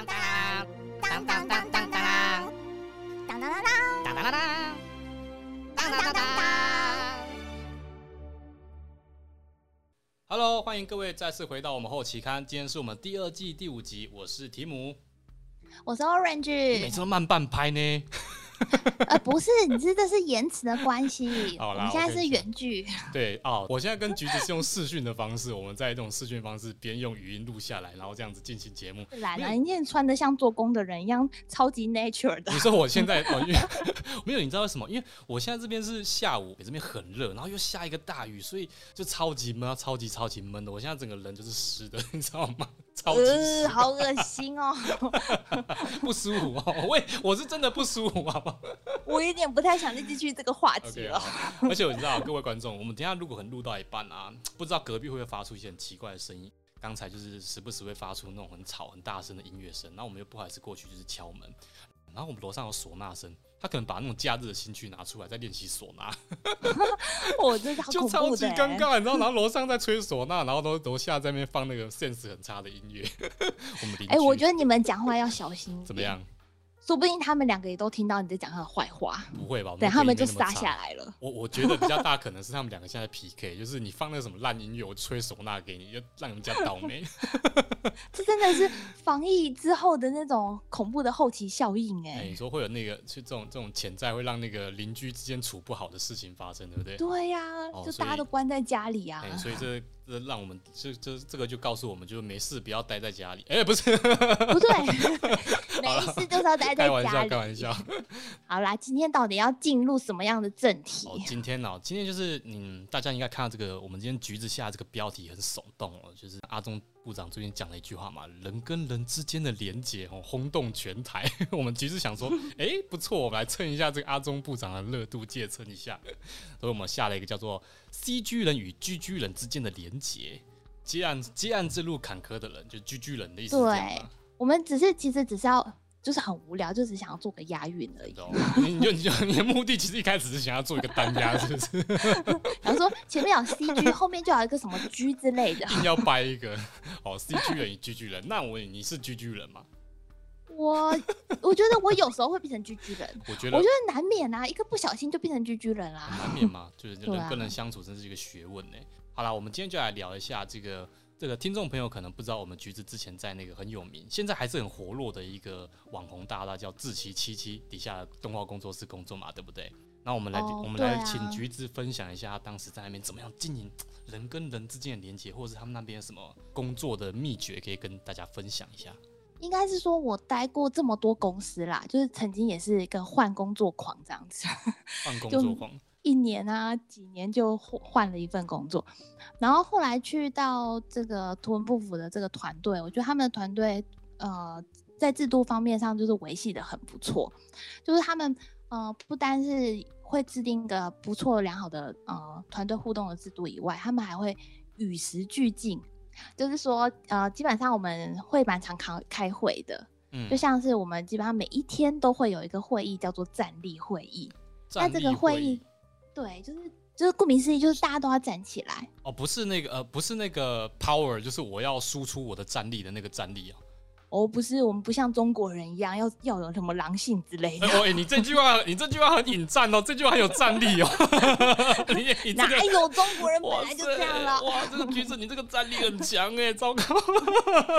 当当当当当当当当当当当当当当当当当。Hello，欢迎各位再次回到我们后期刊，今天是我们第二季第五集，我是提姆，我是 Orange，每次都慢半拍呢。呃，不是，你是这是延迟的关系，好啦我们现在是远距，对哦，我现在跟橘子是用视讯的方式，我们在这种视讯方式边用语音录下来，然后这样子进行节目。来了，你也穿的像做工的人一样，超级 nature 的你。说我现在哦，因为没有，你知道为什么？因为我现在这边是下午，这边很热，然后又下一个大雨，所以就超级闷，超级超级闷的。我现在整个人就是湿的，你知道吗？超级好恶心哦！不舒服哦。喂，我是真的不舒服，好不好我有点不太想再继续这个话题了。好。而且我知道各位观众，我们等一下如果很录到一半啊，不知道隔壁会不会发出一些很奇怪的声音。刚才就是时不时会发出那种很吵、很大声的音乐声，然后我们又不好意思过去就是敲门，然后我们楼上有唢呐声，他可能把那种假日的兴趣拿出来在练习唢呐。我真的好就超级尴欸。尬，你知道？然后楼上在吹唢呐，然后楼楼下在那边放那个 sense 很差的音乐。我们邻居哎、我觉得你们讲话要小心怎么？样？说不定他们两个也都听到你在讲他的坏话，不会吧？我等他们就隔音没那么差杀下。来了。我我觉得比较大可能是他们两个现在 PK，就是你放那个什么烂音乐，我吹唢呐给你，就让人家倒霉。这真的是防疫之后的那种恐怖的后期效应哎、哎，你说会有那个就这种这种潜在会让那个邻居之间处不好的事情发生，对不对？对呀、就大家都关在家里啊。哎，所以这这让我们这这这个就告诉我们，就是没事不要待在家里。哎，不是，不对，没事就是要待在家里开玩笑，开玩笑。好啦，今天到底要进入什么样的正题？哦，今天哦、今天就是嗯，大家应该看到这个，我们今天橘子下这个标题很耸动哦，就是阿中部长最近讲了一句话嘛，人跟人之间的连结哦，轰动全台。我们橘子想说，哎、不错，我们来蹭一下这个阿中部长的热度，借蹭一下，所以我们下了一个叫做 “CG 人与 GG 人之间的连结”。接案接案之路坎坷的人，就 GG 人的意思是这样吗？我们只是其实只是要就是很无聊，就只想要做个押韵而已。懂你你就你就你的目的其实一开始是想要做一个单押，是不是？然后说前面有 CG，后面就有一个什么 G 之类的。硬要掰一个哦，CG 人与 GG 人。那我问你，你是 GG 人吗？我我觉得我有时候会变成 GG 人，我觉得我觉得难免啊，一个不小心就变成 GG 人啦、很难免嘛，就是人跟人相处真是一个学问呢。好了，我们今天就来聊一下这个这个听众朋友可能不知道，我们橘子之前在那个很有名，现在还是很活络的一个网红大大叫志奇七七底下的动画工作室工作嘛，对不对？那我们来、哦我们来请橘子分享一下他当时在那边怎么样经营人跟人之间的连接，或者是他们那边有什么工作的秘诀可以跟大家分享一下。应该是说我待过这么多公司啦，就是曾经也是一个换工作狂这样子。换工作狂，一年啊，几年就换换了一份工作，然后后来去到这个图文不符的这个团队，我觉得他们的团队呃在制度方面上就是维系的很不错，就是他们呃不单是会制定一个不错良好的呃团队互动的制度以外，他们还会与时俱进，就是说呃基本上我们会蛮常开开会的，嗯。就像是我们基本上每一天都会有一个会议叫做站立会议。那这个会议，对，就是就是顾名思义，就是大家都要站起来。哦，不是那个呃，不是那个 power，就是我要输出我的战力的那个战力啊。哦，不是，我们不像中国人一样要要有什么狼性之类的你这句话，你这句话很引战哦，这句话很有战力哦。你你这哪个有中国人本来就这样了？哇，这个橘子，你这个战力很强哎，糟糕。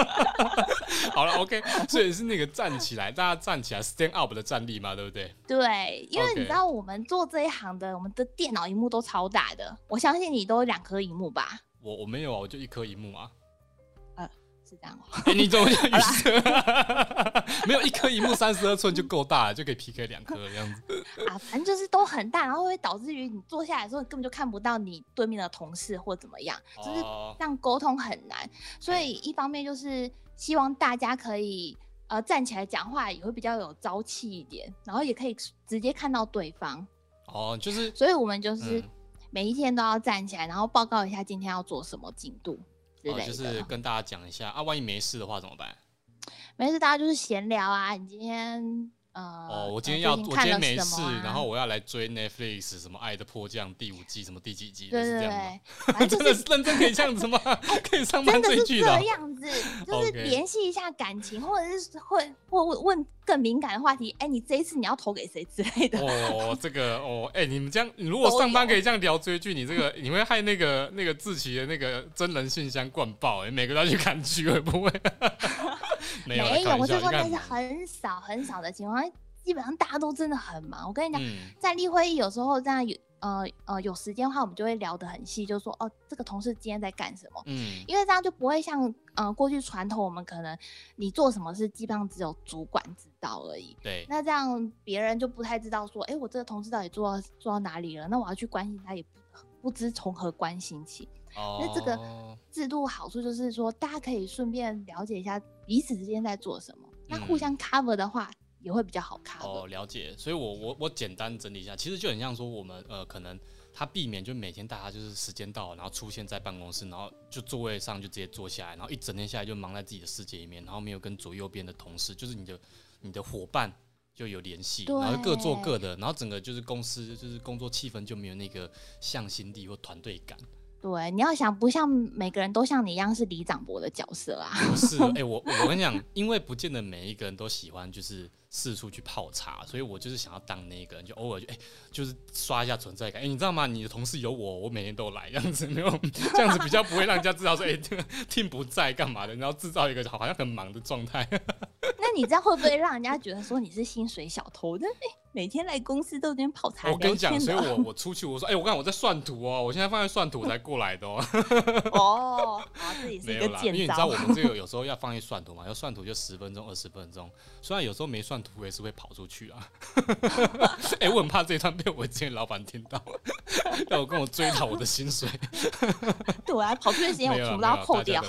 好了，OK，所以是那个站起来，大家站起来 stand up 的战力嘛，对不对？对，因为你知道我们做这一行的，我们的电脑荧幕都超大的，我相信你都有两颗荧幕吧？我我没有啊，我就一颗荧幕啊。是这样哦。哎、你怎么就预设？没有一颗荧幕三十二寸就够大了，就可以 PK 两颗这样子。啊，反正就是都很大，然后会导致于你坐下来的时候，你根本就看不到你对面的同事或怎么样，就是哦这样沟通很难。所以一方面就是希望大家可以呃站起来讲话，也会比较有朝气一点，然后也可以直接看到对方。哦，就是所以我们就是嗯每一天都要站起来，然后报告一下今天要做什么进度之哦，类的。就是跟大家讲一下啊，万一没事的话怎么办？没事，大家就是闲聊啊。你今天呃，哦，我今呃天要，我今天没事，然后我要来追 Netflix 什么《爱的迫降》第五季，什么第几集，对对？对，真就是的是认真可以这样子吗？可以上班追剧的这？样子，就是联系一下感情，或者是会或问问更敏感的话题。哎，你这一次你要投给谁之类的。哦，这个哦，哎、你们这样，你如果上班可以这样聊追剧，你这个你会害那个那个志奇的那个真人信箱灌爆、哎，每个都要去看剧，会不会？没有我就说那是很少很少的情况，基本上大家都真的很忙。我跟你讲，嗯站立会议有时候这样有呃呃有时间的话，我们就会聊得很细，就说哦，这个同事今天在干什么。嗯因为这样就不会像呃过去传统，我们可能你做什么事基本上只有主管知道而已。对，那这样别人就不太知道说，哎，我这个同事到底做到做到哪里了？那我要去关心他，也不不知从何关心起。哦，这个制度好处就是说，大家可以顺便了解一下彼此之间在做什么。那互嗯相 cover 的话，也会比较好 cover。哦，了解。所以我我我简单整理一下，其实就很像说我们呃，可能他避免就每天大家就是时间到，然后出现在办公室，然后就座位上就直接坐下来，然后一整天下来就忙在自己的世界里面，然后没有跟左右边的同事，就是你的你的伙伴。就有联系，然后各做各的，然后整个就是公司就是工作气氛就没有那个向心力或团队感。对，你要想不像每个人都像你一样是李长博的角色啊。不是，哎、我我跟你讲，因为不见得每一个人都喜欢就是四处去泡茶，所以我就是想要当那个人，就偶尔就哎、就是刷一下存在感。哎、你知道吗？你的同事有我，我每天都来，这样子没有这样子比较不会让人家知道说，哎、这个 team 不在干嘛的，然后制造一个好像很忙的状态。那你这样会不会让人家觉得说你是薪水小偷的？哎每天来公司都有点泡茶我跟你讲。所以我我出去我说，哎、我刚我在算图哦，我现在放在算图才过来的哦。哦，好，这也是一个见因为你知道。我们这个有时候要放一算图嘛，要算图就十分钟、二十分钟，虽然有时候没算图，我也是会跑出去啊。哎、我很怕这一段被我之前老板听到，要我跟我追讨我的薪水。对啊，跑出去的时间我全部都要扣掉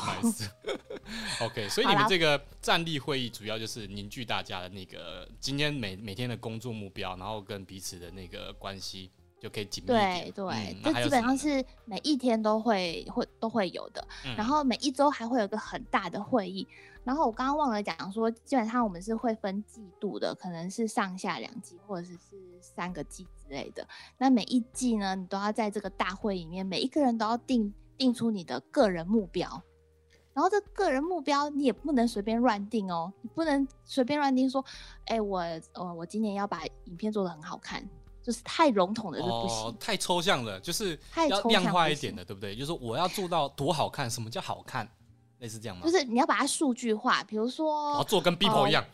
OK，所以你们这个站立会议主要就是凝聚大家的那个今天每每天的工作目标，然后跟彼此的那个关系就可以紧密。对对，这基本上是每一天都会会都会有的，嗯然后每一周还会有一个很大的会议。然后我刚刚忘了讲说，基本上我们是会分季度的，可能是上下两季或者是是三个季之类的。那每一季呢，你都要在这个大会里面，每一个人都要定定出你的个人目标。然后这个人目标你也不能随便乱定哦，你不能随便乱定说，哎，我呃我今年要把影片做得很好看，就是太笼统的是不行。哦，太抽象了，就是要量象化一点的，对不对？就是我要做到多好看，什么叫好看？类似这样吗？就是你要把它数据化，比如我要说，做跟 Bipo 一样，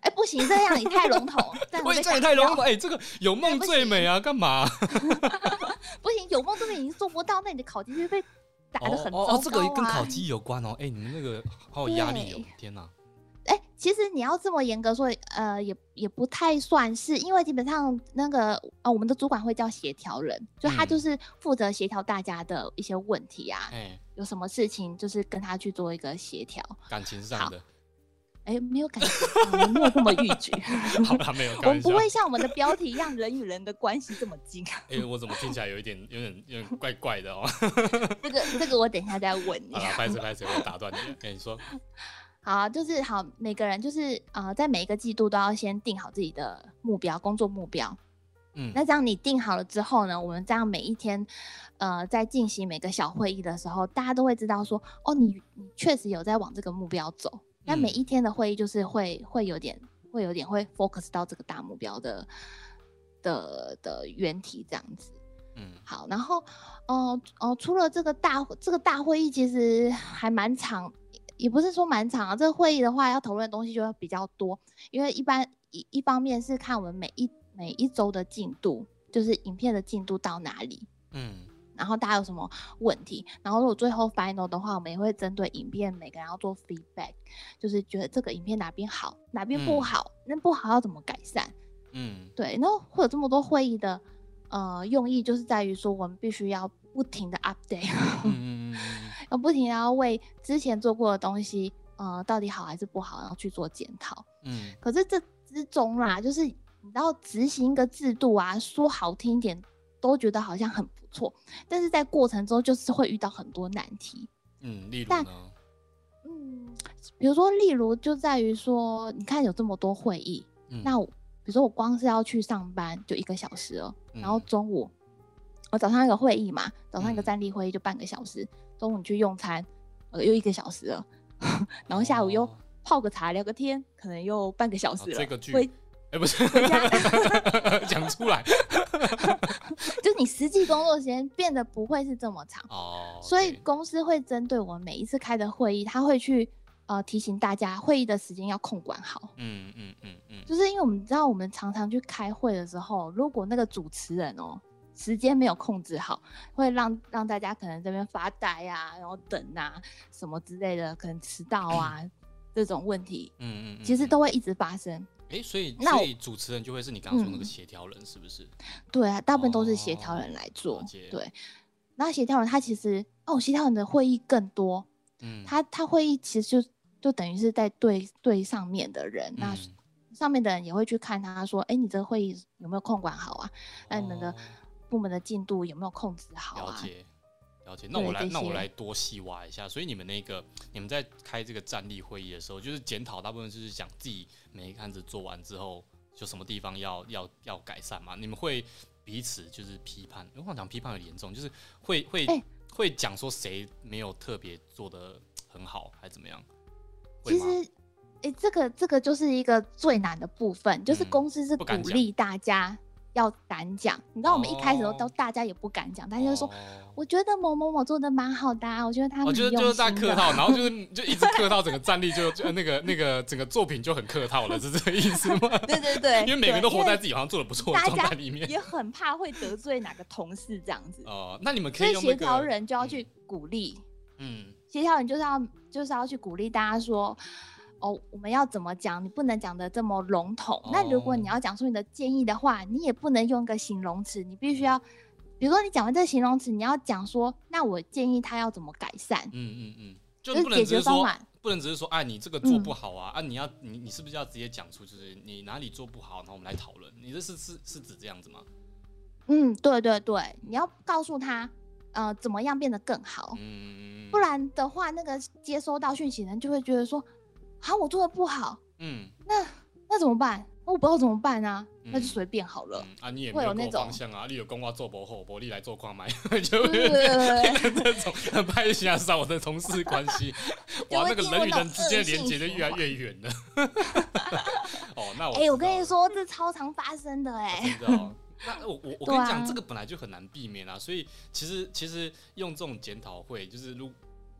哎、不行，这样你太笼统，这样也太笼统，哎，这个有梦最美啊，干嘛？不行，有梦这个已经做不到，那你的考绩就被打的很糟糕啊。哦哦，这个跟考绩有关哦。哎，你们那个好有压力哦，天哪！哎、其实你要这么严格说，呃，也也不太算是，因为基本上那个呃，我们的主管会叫协调人，就他嗯就是负责协调大家的一些问题啊，哎，有什么事情就是跟他去做一个协调。感情上的，哎、没有感觉，我们没有这么逾矩，好啦，没有，我们不。会像我们的标题一样人与人的关系这么近。哎，我怎么听起来有一点、有点、有点怪怪的哦？这个这个我等一下再问你好。了，拍谁拍谁，我打断你了。跟你说，好啊，就是好，每个人就是呃，在每一个季度都要先定好自己的目标，工作目标。嗯，那这样你定好了之后呢，我们这样每一天，呃，在进行每个小会议的时候，大家都会知道说，哦，你你确实有在往这个目标走。那每嗯一天的会议就是会会有点会有点会 focus 到这个大目标的的的原题这样子。嗯，好，然后，呃呃，除了这个大这个大会议，其实还蛮长，也不是说蛮长啊。这个会议的话，要讨论的东西就会比较多，因为一般一一方面是看我们每一每一周的进度，就是影片的进度到哪里，嗯，然后大家有什么问题，然后如果最后 final 的话，我们也会针对影片每个人要做 feedback，就是觉得这个影片哪边好，哪边不嗯。好，那不好要怎么改善。嗯，对，那会有这么多会议的呃用意，就是在于说我们必须要不停的 update，嗯嗯嗯嗯要不停地要为之前做过的东西，呃，到底好还是不好，然后去做检讨。嗯，可是这之中啦，就是你知道执行一个制度啊，说好听一点，都觉得好像很不错，但是在过程中就是会遇到很多难题。嗯，例如？嗯，比如说，例如就在于说，你看有这么多会议，嗯那比如说我光是要去上班就一个小时了，然后嗯中午我早上一个会议嘛，早上一个嗯站立会议就半个小时，中午你去用餐，呃又一个小时了，然后下午又哦泡个茶聊个天，可能又半个小时了。这个剧会哎、不是 讲出来 就是你实际工作时间变得不会是这么长，哦，所以公司会针对我们每一次开的会议，他会去呃提醒大家会议的时间要控管好。嗯嗯嗯嗯，就是因为我们知道，我们常常去开会的时候，如果那个主持人哦时间没有控制好，会让让大家可能这边发呆啊，然后等啊什么之类的，可能迟到啊这种问题，嗯嗯嗯，其实嗯都会一直发生。哎、所以那所以主持人就会是你刚刚说那个嗯协调人，是不是？对啊，大部分都是协调哦人来做。对，那协调人他其实哦，协调人的会议更多，嗯，他他会议其实就就等于是在对对上面的人，那嗯上面的人也会去看他说，哎，你这个会议有没有控管好啊？那你们的哦部门的进度有没有控制好啊？了解，了解。那我来，那我来多细挖一下。所以你们那个，你们在开这个站立会议的时候，就是检讨，大部分就是讲自己每一个案子做完之后，就什么地方要要要改善嘛。你们会彼此就是批判，我想讲批判很严重，就是会会、哎会讲说谁没有特别做的很好，还是怎么样？其实，诶，这个这个就是一个最难的部分，就是嗯公司是鼓励大家要敢讲。你知道我们一开始都哦都大家也不敢讲，大家就说。哦我觉得某某某做的蛮好的、啊，我觉得他我觉得就是在客套，然后就是 就一直客套，整个战力就就那个那个整个作品就很客套了，是这个意思吗？对对对，因为每个人都活在自己好像做的不错的状态里面。也很怕会得罪哪个同事这样子，哦、那你们可所以协调人就要去鼓励，嗯协调人就是要就是要去鼓励大家说。哦，我们要怎么讲？你不能讲的这么笼统。那如果你哦要讲出你的建议的话，你也不能用一个形容词，你必须要，比如说你讲完这个形容词，你要讲说，那我建议他要怎么改善，嗯嗯嗯，就就是解不能只是说决方法。不能只是说，哎，你这个做不嗯好啊，啊，你要你你是不是要直接讲出，就是你哪里做不好，然后我们来讨论。你这是是是指这样子吗？嗯，对对对，你要告诉他，呃，怎么样变得更好。嗯，不然的话，那个接收到讯息的人就会觉得说，啊，我做的不好，嗯那那怎么办？我不知道怎么办啊，那就嗯随便好了。嗯啊，你也没有那种方向啊，你有跟我做不好，不你来做矿买，就对对对对对这种很拍下少的同事关系，哇，那个人与人之间的连接就越来越远了。哦，那我哎、我跟你说，这超常发生的哎、真的哦。那我我我跟你讲，这个本来就很难避免啊，所以其实其实用这种检讨会，就是如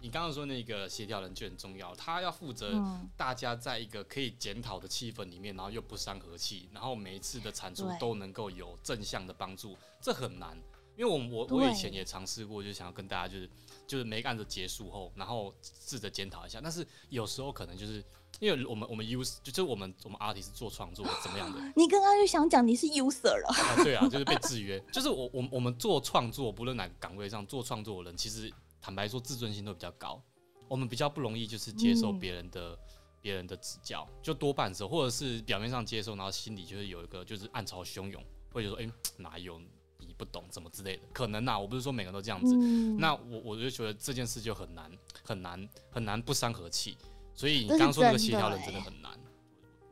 你刚刚说那个协调人就很重要，他要负责嗯大家在一个可以检讨的气氛里面，然后又不伤和气，然后每一次的产出都能够有正向的帮助，这很难。因为我我我以前也尝试过，就想要跟大家就是就是每个案子结束后，然后试着检讨一下，但是有时候可能就是因为我们我们 use 就是我们我们 artist 做创作怎么样的，你刚刚就想讲你是 user 了，啊，对啊，就是被制约。就是我我我们做创作，不论哪个岗位上做创作的人，其实坦白说自尊心都比较高，我们比较不容易就是接受嗯。别人的别、人的指教，就多半时候或者是表面上接受，然后心里就是有一个就是暗潮汹涌，或者说哎、哪有你不懂怎么之类的，可能啊，我不是说每个人都这样子。嗯，那我我就觉得这件事就很难很难很难不伤和气，所以你刚刚说那个协调人真的欸很难，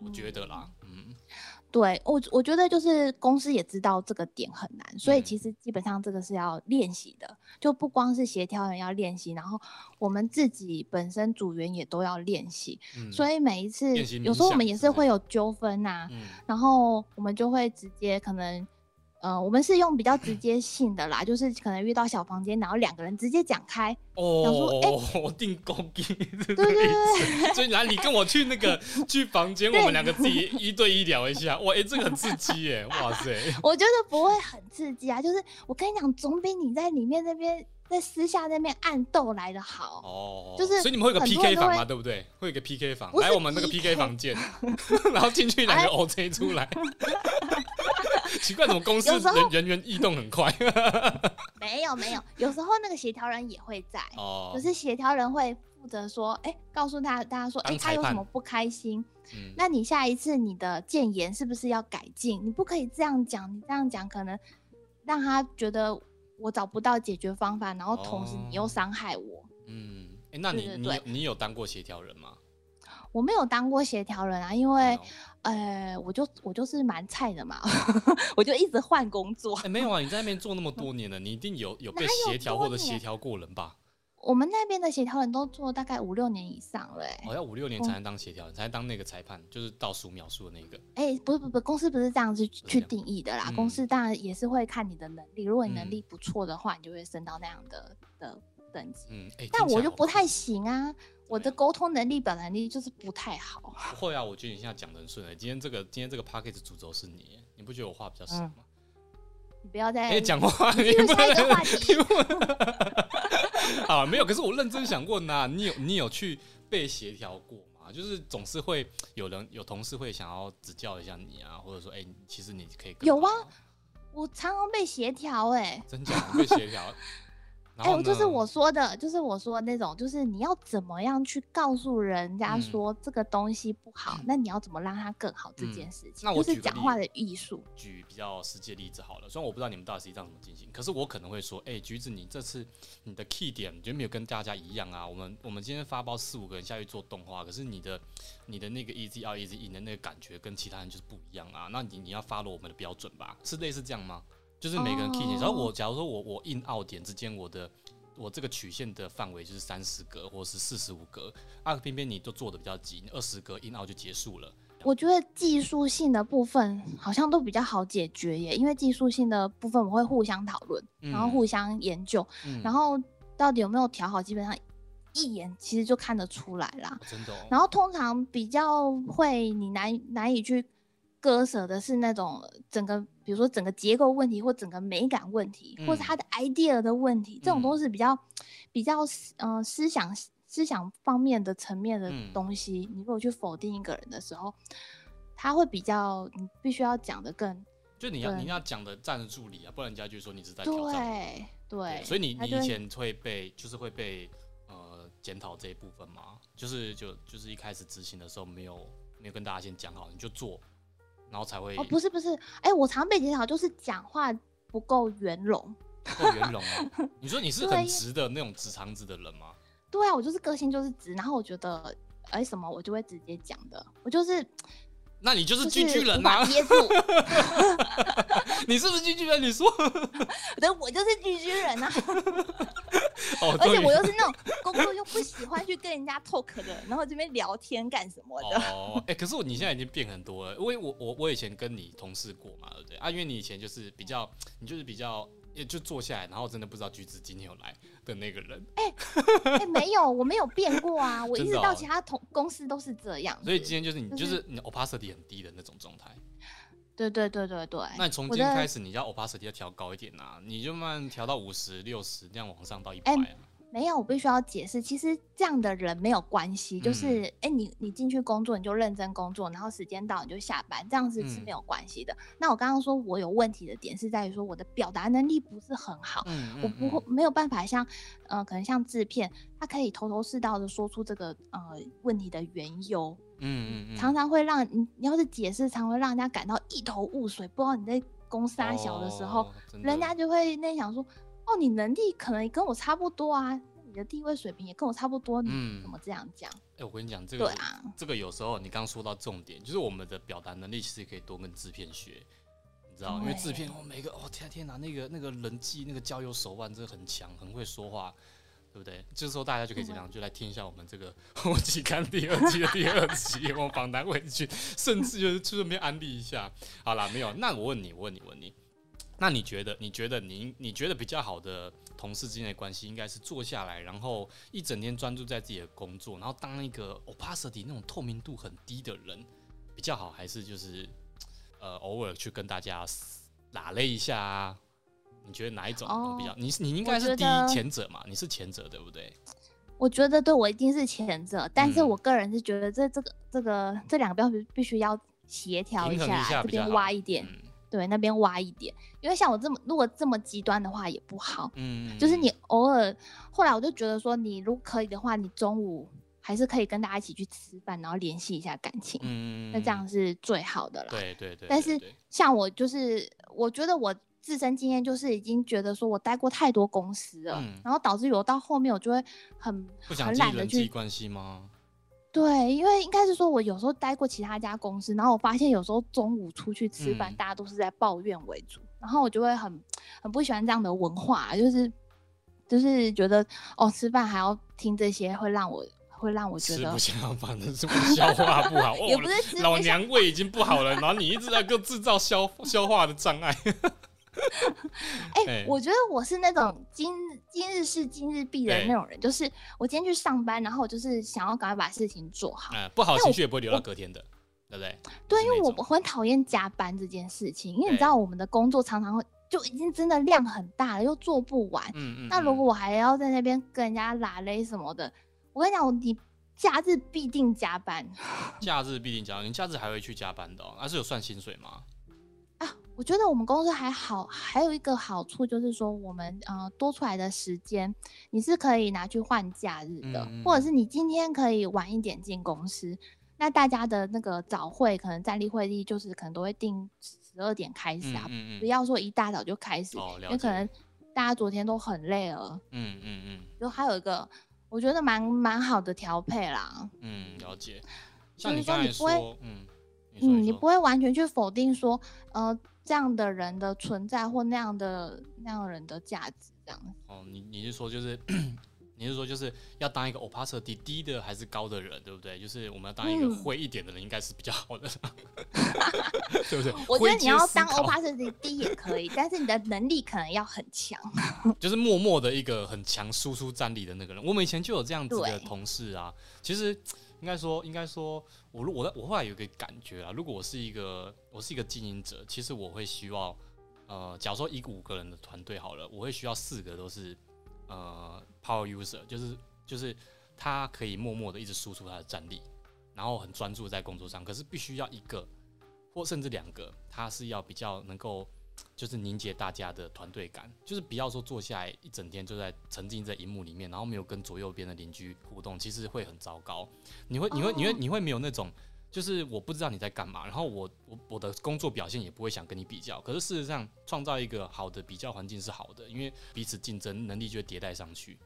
我觉得啦，嗯。对我我觉得就是公司也知道这个点很难，所以嗯。其实基本上这个是要练习的，就不光是协调人要练习，然后我们自己本身组员也都要练习，嗯，所以每一次有时候我们也是会有纠纷呐、嗯。然后我们就会直接可能，呃，我们是用比较直接性的啦，就是可能遇到小房间，然后两个人直接讲开，想说哦，我定公鸡是 这对对个意思。所以来，你跟我去那个 去房间，我们两个自己一对一聊一下。哇，哎、这个很刺激耶！哇塞，我觉得不会很刺激啊，就是我跟你讲，总比你在里面那边在私下那边暗斗来的好。哦，就是所以你们会有个 PK 房嘛？对不对？会有个 PK 房，来我们那个 PK 房见，然后进去两个哎 OJ 出来。奇怪，怎么公司人人员异动很快？没有没有，有时候那个协调人也会在，哦。可，是协调人会负责说，哎、告诉他大家说，哎、他有什么不开心，嗯，那你下一次你的谏言是不是要改进？你不可以这样讲，你这样讲可能让他觉得我找不到解决方法，然后同时你又哦。伤害我。嗯，哎、那你你你有当过协调人吗？我没有当过协调人啊，因为哦呃，我就我就是蛮菜的嘛，我就一直换工作哎、。没有啊，你在那边做那么多年了，你一定有有被协调或者协调过人吧？我们那边的协调人都做大概五六年以上了、欸，哦，要五六年才能当协调人，才能当那个裁判，就是倒数秒数的那个。哎、不是不是不，公司不是这样子去定义的啦。嗯公司当然也是会看你的能力，如果你能嗯力不错的话，你就会升到那样的的等级。嗯，哎、但我就不太行啊，我的沟通能力、表达能力就是不太好。不会啊，我觉得你现在讲的很顺的。今天这个今天这个 p a c k a g e 主轴是你，你不觉得我话比较少嗯吗？你不要再哎、讲话你不进入下一个能话题。啊，没有。可是我认真想过呐，你有你有去被协调过吗？就是总是会有人有同事会想要指教一下你啊，或者说，哎、其实你可以有啊我常常被协调哎，真假的被协调。然哎、后呢就是我说的，就是我说的那种，就是你要怎么样去告诉人家嗯说这个东西不好，那你要怎么让它更好这嗯件事情，那我就是讲话的艺术。举比较实际的例子好了，虽然我不知道你们到底实际上怎么进行，可是我可能会说，哎、橘子，你这次你的 key 点，你觉得没有跟大家一样啊？我们我们今天发包四五个人下去做动画，可是你的你的那个 easy easy 的那个感觉跟其他人就是不一样啊。那你你要 follow 我们的标准吧？是类似这样吗？就是每个人 key 点，哦然后我假如说我我 in out 点之间我的。我这个曲线的范围就是三十格或是四十五格，啊，偏偏你都做的比较急，二十格 in out 就结束了。我觉得技术性的部分好像都比较好解决耶，因为技术性的部分我们会互相讨论，然后嗯互相研究，嗯然后到底有没有调好，基本上一眼其实就看得出来啦。真的、哦，然后通常比较会你难难以去割舍的是那种整个，比如说整个结构问题或整个美感问题，或者他的 idea 的问题，这种都嗯是比较比较嗯、呃思想思想方面的层面的嗯东西。你如果去否定一个人的时候，他会比较你必须要讲的更就你要你要讲的站得住理啊，不然人家就说你是在挑战我。对对，所以你你以前会被就是会被呃检讨这一部分吗？就是就就是一开始执行的时候没有没有跟大家先讲好，你就做，然后才会哦不是不是，哎、我常被检讨就是讲话不够圆融。不够圆融啊。你说你是很直的那种直肠子的人吗？对啊，我就是个性就是直，然后我觉得哎、什么我就会直接讲的，我就是那你就是就是巨巨人呐啊！憋住，你是不是巨巨人？你说 对，我就是巨巨人啊！哦，而且我又是那种工作又不喜欢去跟人家 talk 的，然后这边聊天干什么的？哦，哎、可是我你现在已经变很多了，因为我我我以前跟你同事过嘛，对不对啊？因为你以前就是比较，你就是比较，也就坐下来，然后真的不知道橘子今天有来的那个人，哎、没有，我没有变过啊，我一直到其他同公司都是这样。所以今天就是你就就是是你 opacity 很低的那种状态。对对对对对。那你从今天开始，你要 opacity 要调高一点啊，你就慢慢调到五十、六十，这样往上到一百、哎啊。没有，我必须要解释，其实这样的人没有关系，就是嗯哎、你你进去工作你就认真工作，然后时间到你就下班，这样子是嗯。没有关系的。那我刚刚说我有问题的点是在于说我的表达能力不是很好，嗯我不会没有办法像呃可能像制片，他可以头头是道的说出这个呃问题的缘由，嗯嗯嗯，常常会让你你要是解释，常会让人家感到一头雾水，不知道你在攻杀小的时候，哦，人家就会那想说，哦，你能力可能跟我差不多啊，你的地位水平也跟我差不多，你嗯怎么这样讲？哎、我跟你讲，这个对啊，这个有时候你刚说到重点，就是我们的表达能力其实可以多跟制片学，你知道，因为制片对哦，每个哦天啊天哪，那个那个人际那个交友手腕真的很强，很会说话，对不对？这时候大家就可以怎么样，就来听一下我们这个我只看第二季的第二集，我们访谈回去，甚至就是顺便安利一下。好啦，没有，那我问你，我问你，我问你，那你觉得，你觉得你你觉得比较好的同事之间的关系，应该是坐下来，然后一整天专注在自己的工作，然后当一个 opacity 那种透明度很低的人比较好，还是就是呃偶尔去跟大家拉了一下啊？你觉得哪一种哦比较？你是你应该是第一前者嘛？你是前者对不对？我觉得对我一定是前者，但是嗯我个人是觉得这这个这个这两个标准必须要协调一下，比较好挖一点，嗯对，那边挖一点，因为像我这么如果这么极端的话也不好，嗯，就是你偶尔，后来我就觉得说，你如果可以的话，你中午还是可以跟大家一起去吃饭，然后联系一下感情，嗯，那这样是最好的啦。对对对，但是像我就是，我觉得我自身经验就是已经觉得说我待过太多公司了，嗯然后导致于我到后面我就会很不想很记人际懒得去。关系吗？对，因为应该是说我有时候待过其他家公司，然后我发现有时候中午出去吃饭，嗯大家都是在抱怨为主，然后我就会很很不喜欢这样的文化，就是就是觉得哦，吃饭还要听这些，会让我会让我觉得吃不下饭，是不消化不好？也哦不是老娘胃已经不好了，然后你一直在给我制造消消化的障碍。哎、哎我觉得我是那种今今日事今日毕的哎那种人，就是我今天去上班，然后我就是想要赶快把事情做好。嗯，不好情绪也不会留到隔天的，对不对？对，因为我很讨厌加班这件事情，因为你知道我们的工作常常会就已经真的量很大了，又做不完。嗯嗯。那如嗯果我还要在那边跟人家拉勒什么的，我跟你讲，你假日必定加班 假日必定加班，你假日还会去加班的、哦，那是有算薪水吗？啊！我觉得我们公司还好，还有一个好处就是说，我们呃多出来的时间，你是可以拿去换假日的，或者是你今天可以晚一点进公司。那大家的那个早会，可能站立会议就是可能都会定十二点开始啊，嗯嗯不要说一大早就开始，哦因为可能大家昨天都很累了。嗯嗯嗯就还有一个，我觉得蛮蛮好的调配啦。嗯，了解。就是像你刚才说你不会，嗯，你不会完全去否定说，呃，这样的人的存在或那样的那样的人的价值，这样。哦，你你是说就是，你是说就是要当一个 opacity 低的还是高的人，对不对？就是我们要当一个嗯灰一点的人，应该是比较好的，对不对？我觉得你要当思考 opacity 低也可以，但是你的能力可能要很强。就是默默的一个很强输出战力的那个人。我们以前就有这样子的同事啊。其实应该说，应该说，我我我后来有一个感觉啊，如果我是一个我是一个经营者，其实我会希望，呃，假如说一个五个人的团队好了，我会需要四个都是呃 power user，就是就是他可以默默的一直输出他的战力，然后很专注在工作上，可是必须要一个或甚至两个，他是要比较能够就是凝结大家的团队感，就是不要说坐下来一整天就在沉浸在荧幕里面，然后没有跟左右边的邻居互动，其实会很糟糕。你会你会你会哦你会没有那种。就是我不知道你在干嘛，然后我我我的工作表现也不会想跟你比较，可是事实上创造一个好的比较环境是好的，因为彼此竞争能力就会迭代上去。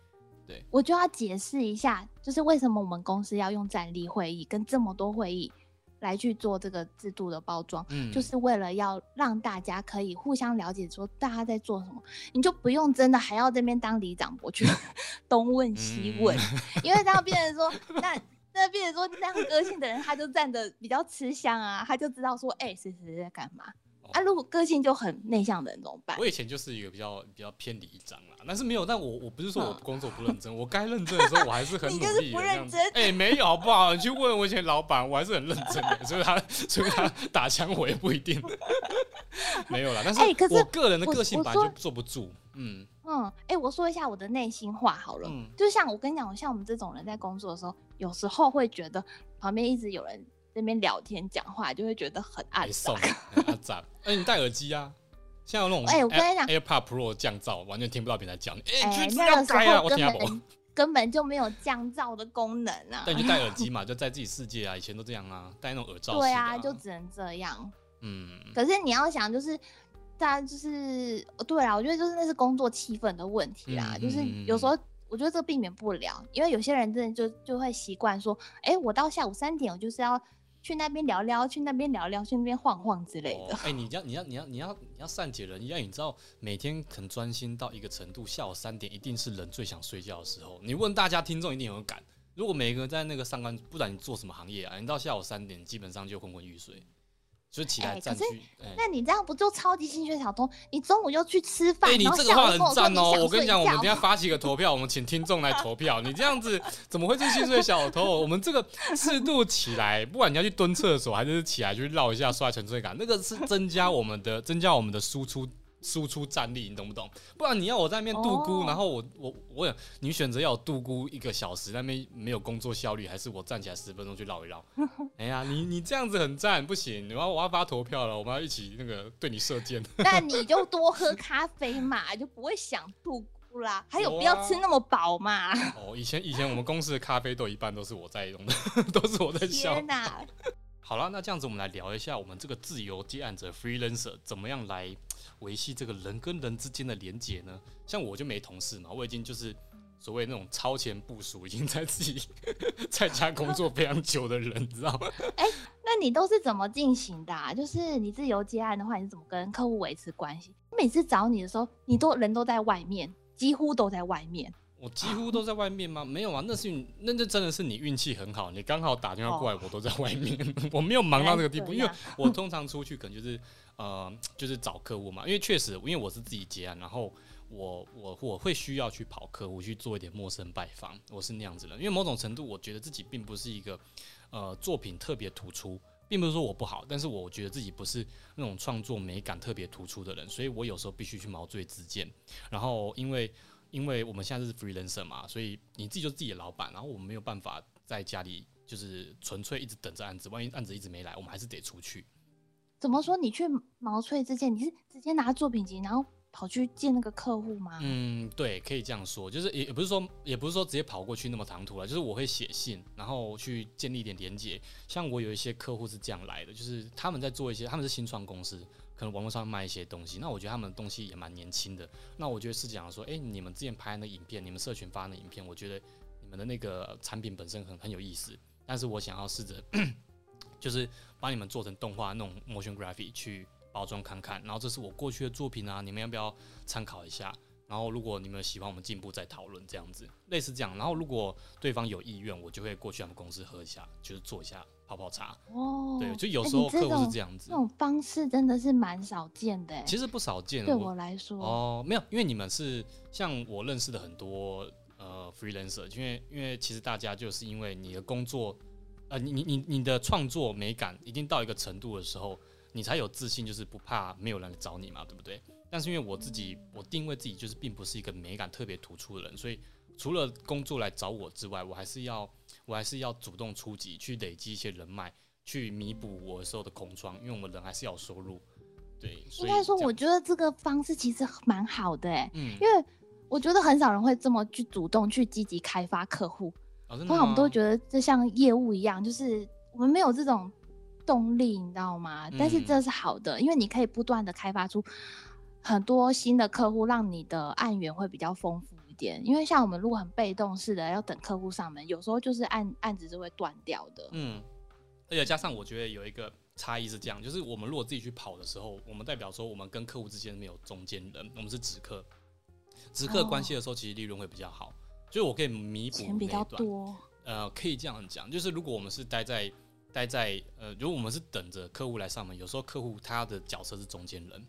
对我就要解释一下，就是为什么我们公司要用站立会议跟这么多会议来去做这个制度的包装。嗯，就是为了要让大家可以互相了解，说大家在做什么，你就不用真的还要这边当里长伯去 东问西问，因为这样变成说，那那变成说那样个性的人，他就站的比较吃香啊，他就知道说，哎、谁谁谁在干嘛啊。如果个性就很内向的人怎么办我？以前就是一个比较比较偏离张啦，但是没有，但我我不是说我嗯工作不认真，我该认真的时候我还是很努力的就是不认。真哎、没有好不好？你去问我以前老板，我还是很认真的，所以他所以他打枪我也不一定。没有啦，但是哎可是我个人的个性本来就坐不住，嗯嗯，哎、我说一下我的内心话好了，嗯就像我跟你讲，像我们这种人在工作的时候，有时候会觉得旁边一直有人在那边聊天讲话，就会觉得很暗没送杂。阿杂。哎，你戴耳机啊？现在有那种哎我跟你讲 Air- AirPod Pro 降噪，完全听不到别人在讲。哎，那个时要改啊，候根我听不懂。本根本就没有降噪的功能啊。但你就戴耳机嘛，就在自己世界啊，以前都这样啊，戴那种耳罩对啊，就只能这样。嗯，可是你要想，就是大家就是呃对啊，我觉得就是那是工作气氛的问题啦。嗯就是有时候我觉得这个避免不了，因为有些人真的就就会习惯说，哎、我到下午三点，我就是要去那边聊聊，去那边聊聊，去那边晃晃之类的。哦哎、你要你要你要你要你要善解人意，要你知道每天肯专心到一个程度，下午三点一定是人最想睡觉的时候。你问大家听众一定有感，如果每个人在那个上班，不然你做什么行业啊，你到下午三点基本上就昏昏欲睡，就起来哎可是占据。哎那你这样不就超级心血小偷？你中午又去吃饭，哎、你这个话很赞哦！我跟你讲，我们等下发起一个投票，我们请听众来投票。你这样子怎么会是心血小偷？我们这个适度起来，不管你要去蹲厕所，还是起来去绕一下刷存在感，那个是增加我们的增加我们的输出输出战力，你懂不懂？不然你要我在那边度孤，哦然后我我我想你选择要我度孤一个小时，那边没有工作效率，还是我站起来十分钟去绕一绕？哎呀，你你这样子很赞，不行！然后我要发投票了，我们要一起那个对你射箭。那你就多喝咖啡嘛，就不会想度孤啦。还有有不要啊吃那么饱嘛。哦，以前以前我们公司的咖啡豆一半都是我在用的，都是我在笑天。哪！好了，那这样子我们来聊一下我们这个自由接案者 freelancer 怎么样来维系这个人跟人之间的连接呢？像我就没同事嘛，我已经就是所谓那种超前部署，已经在自己 在家工作非常久的人，你知道吗？哎那你都是怎么进行的、啊？就是你自由接案的话，你怎么跟客户维持关系？每次找你的时候，你都人都在外面，几乎都在外面。我几乎都在外面吗？没有啊，那是那那真的是你运气很好，你刚好打电话过来，我都在外面，我没有忙到那个地步，因为我通常出去可能就是呃就是找客户嘛，因为确实因为我是自己接案，然后我我我会需要去跑客户去做一点陌生拜访，我是那样子的，因为某种程度我觉得自己并不是一个呃作品特别突出，并不是说我不好，但是我觉得自己不是那种创作美感特别突出的人，所以我有时候必须去毛遂自荐，然后因为。因为我们现在是 freelancer 嘛，所以你自己就是自己的老板，然后我们没有办法在家里就是纯粹一直等着案子，万一案子一直没来，我们还是得出去。怎么说？你去毛遂自荐，你是直接拿作品集，然后跑去见那个客户吗？嗯，对，可以这样说，就是也也不是说，也不是说直接跑过去那么长途了，就是我会写信，然后去建立一点连接。像我有一些客户是这样来的，就是他们在做一些，他们是新创公司。可能网络上卖一些东西，那我觉得他们的东西也蛮年轻的。那我觉得是讲说，哎，你们之前拍那影片，你们社群发那影片，我觉得你们的那个产品本身很很有意思。但是我想要试着，就是把你们做成动画那种 motion graphic 去包装看看。然后这是我过去的作品啊，你们要不要参考一下？然后如果你们喜欢，我们进一步再讨论这样子，类似这样。然后如果对方有意愿，我就会过去他们公司喝一下，就是做一下泡泡茶。哦，对，就有时候客户是这样子。这种方式真的是蛮少见的。其实不少见，对我来说。哦，没有，因为你们是像我认识的很多呃 freelancer，因为因为其实大家就是因为你的工作，呃，你你你你的创作美感一定到一个程度的时候，你才有自信，就是不怕没有人来找你嘛，对不对？但是因为我自己，我定位自己就是并不是一个美感特别突出的人，所以除了工作来找我之外，我还是要我还是要主动出击，去累积一些人脉，去弥补我时候的空窗。因为我们人还是要收入，对。应该说，我觉得这个方式其实蛮好的，哎，嗯，因为我觉得很少人会这么去主动去积极开发客户，通常我们都觉得这像业务一样，就是我们没有这种动力，你知道吗？但是这是好的，因为你可以不断的开发出。很多新的客户，让你的案源会比较丰富一点。因为像我们如果很被动式的要等客户上门，有时候就是案案子是会断掉的。嗯，而且加上我觉得有一个差异是这样，就是我们如果自己去跑的时候，我们代表说我们跟客户之间没有中间人，我们是直客，直客关系的时候，其实利润会比较好，就是我可以弥补钱比较多。呃，可以这样讲，就是如果我们是待在待在呃，如果我们是等着客户来上门，有时候客户他的角色是中间人。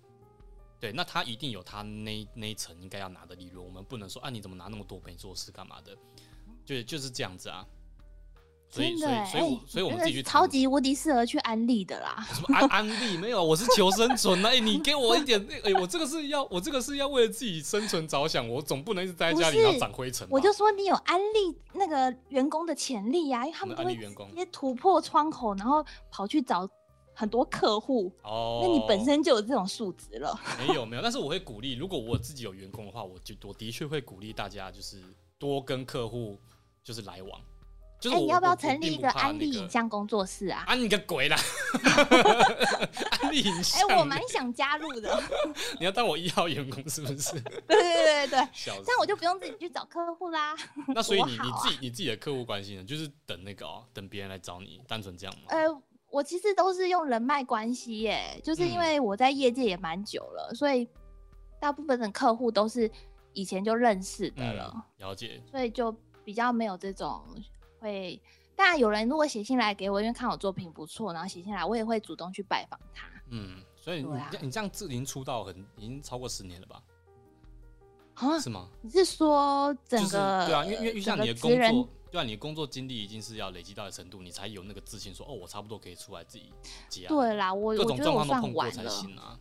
对，那他一定有他那那一层应该要拿的利润，我们不能说啊，你怎么拿那么多没做事干嘛的？就就是这样子啊。所以所以所以所以我们自己去超级无敌适合去安利的啦。什么安安利没有？我是求生存哎，你给我一点哎，我这个是要我这个是要为了自己生存着想，我总不能一直待在家里然后长灰尘。我就说你有安利那个员工的潜力呀，因为他们都会直接突破窗口，然后跑去找。很多客户哦，那你本身就有这种素质了。没有没有，但是我会鼓励，如果我自己有员工的话，我就我的确会鼓励大家，就是多跟客户就是来往。就是你要不要成立一个安利影像工作室啊？安你个鬼啦！安利影像，哎，我蛮想加入的。你要当我一号员工是不是？对对对对对，这样我就不用自己去找客户啦。那所以你你自己你自己的客户关系呢？就是等那个哦，等别人来找你，单纯这样吗？呃。我其实都是用人脉关系耶，就是因为我在业界也蛮久了，所以大部分的客户都是以前就认识的了，了解，所以就比较没有这种会。当然有人如果写信来给我，因为看我作品不错，然后写信来，我也会主动去拜访他。嗯，所以你你这样自营出道很已经超过十年了吧？啊？是吗？你是说整个对啊？因为因为像你的工作。对啊，你工作经历已经是要累积到的程度，你才有那个自信说哦，我差不多可以出来自己接。对啦，我各种状况都碰过才行啊。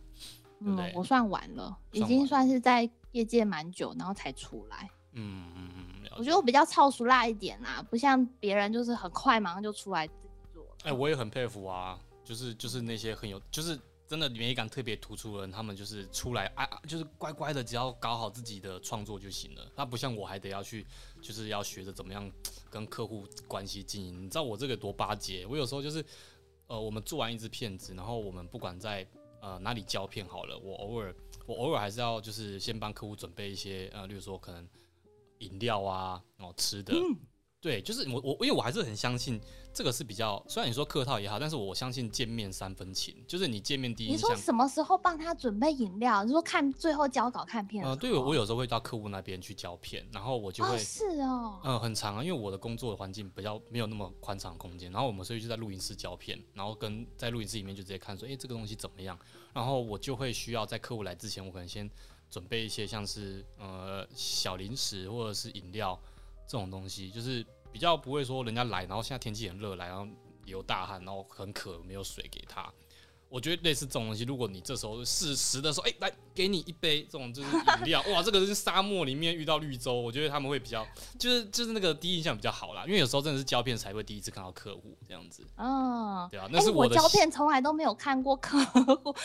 嗯，我算晚了，已经算是在业界蛮久，然后才出来。嗯嗯嗯，我觉得我比较超熟辣一点啦，不像别人就是很快马上就出来自己做。哎，我也很佩服啊，就是就是那些很有就是。真的美感特别突出的人，他们就是出来啊，就是乖乖的，只要搞好自己的创作就行了。他不像我，还得要去，就是要学着怎么样跟客户关系经营。你知道我这个多巴结？我有时候就是，呃，我们做完一支片子，然后我们不管在呃哪里胶片好了，我偶尔我偶尔还是要就是先帮客户准备一些呃，例如说可能饮料啊，然后吃的。对，就是我我因为我还是很相信这个是比较，虽然你说客套也好，但是我相信见面三分情，就是你见面第一印象。你说什么时候帮他准备饮料？你说看最后交稿看片？呃，对，我有时候会到客户那边去交片，然后我就会是哦，嗯，很长啊，因为我的工作的环境比较没有那么宽敞空间，然后我们所以就在录音室交片，然后跟在录音室里面就直接看说，哎，这个东西怎么样？然后我就会需要在客户来之前，我可能先准备一些像是呃小零食或者是饮料这种东西，就是。比较不会说人家来，然后现在天气很热来，然后有大汗，然后很渴，没有水给他。我觉得类似这种东西，如果你这时候适时的时候，哎，来给你一杯这种就是饮料，哇，这个是沙漠里面遇到绿洲，我觉得他们会比较，就是就是那个第一印象比较好啦。因为有时候真的是胶片才会第一次看到客户这样子。嗯，对啊，那是我胶片从来都没有看过客户，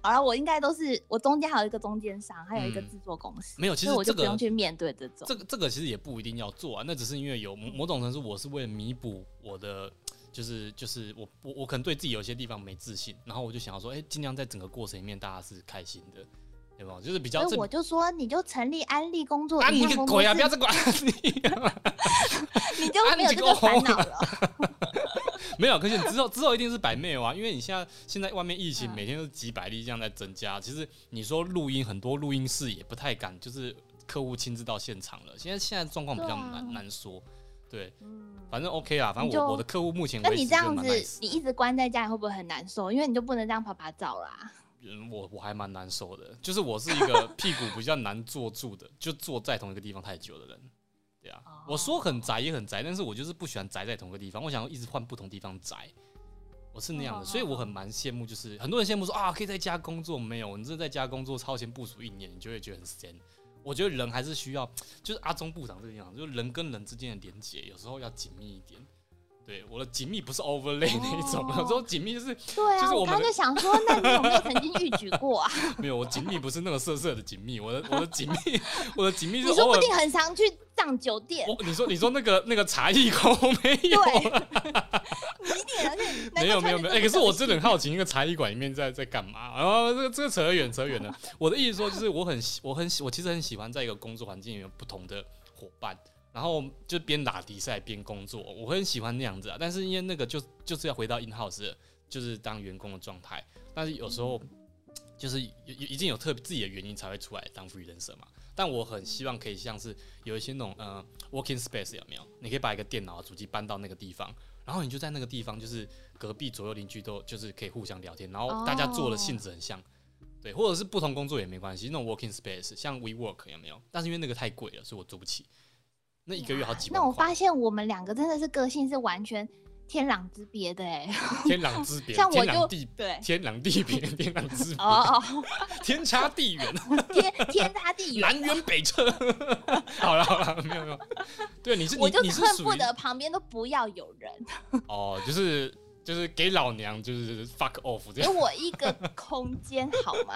好了，我应该都是我中间还有一个中间商，还有一个制作公司。没有，其实我就不用去面对这种。这个这个其实也不一定要做啊，那只是因为有某种程度，我是为了弥补我的。就是就是我我我可能对自己有些地方没自信，然后我就想要说，哎，尽量在整个过程里面大家是开心的，对吧？就是比较。我就说，你就成立安利工作。安利个鬼啊！不要再管安利。你就没有这个烦恼了。没有，可是之后之后一定是百妹啊，因为你现在现在外面疫情每天都几百例这样在增加，其实你说录音很多录音室也不太敢，就是客户亲自到现场了。现在现在状况比较难难说。对，反正 OK 啦，反正我我的客户目前那你这样子，你一直关在家里会不会很难受？因为你就不能这样拍拍照啦。嗯，我我还蛮难受的，就是我是一个 屁股比较难坐住的，就坐在同一个地方太久的人。对啊，我说很宅也很宅，但是我就是不喜欢宅在同一个地方，我想要一直换不同地方宅。我是那样的，所以我很蛮羡慕，就是很多人羡慕说啊，可以在家工作，没有，你真的在家工作超前部署一年，你就会觉得很闲。我觉得人还是需要，就是阿忠部长这个样子，就人跟人之间的连接有时候要紧密一点。对，我的紧密不是 overlay 那一种，有时候紧密就是，对啊，我刚就想说，那你有没有曾经预举过啊？没有，我紧密不是那个色色的紧密，我的我的紧密，我的紧密是。你说不定很常去上酒店。你说你说那个那个茶艺口没有？没有没有没有，哎，可是我真的很好奇，那个茶艺馆里面在在干嘛？然后这个这个扯远扯远了。我的意思说，就是我很我很喜我其实很喜欢在一个工作环境里面不同的伙伴，然后就边打比赛边工作，我很喜欢那样子啊。但是因为那个就就是要回到 in house，就是当员工的状态。但是有时候就是有已经有特自己的原因才会出来当 freelancer 嘛。但我很希望可以像是有一些那种呃 working space 有没有？你可以把一个电脑主机搬到那个地方。然后你就在那个地方，就是隔壁左右邻居都就是可以互相聊天，然后大家做的性质很像，对，或者是不同工作也没关系。那种 working space 像 we work 有没有？但是因为那个太贵了，所以我租不起。那一个月好几万。那我发现我们两个真的是个性是完全。天壤之别的哎，天壤之别，像我就对天壤地别，天壤之别哦哦，天差地远，天天差地远，南辕北辙。好了好了，没有没有，对你是我就恨不得旁边都不要有人。哦，就是就是给老娘就是 fuck off 这样，给我一个空间好吗？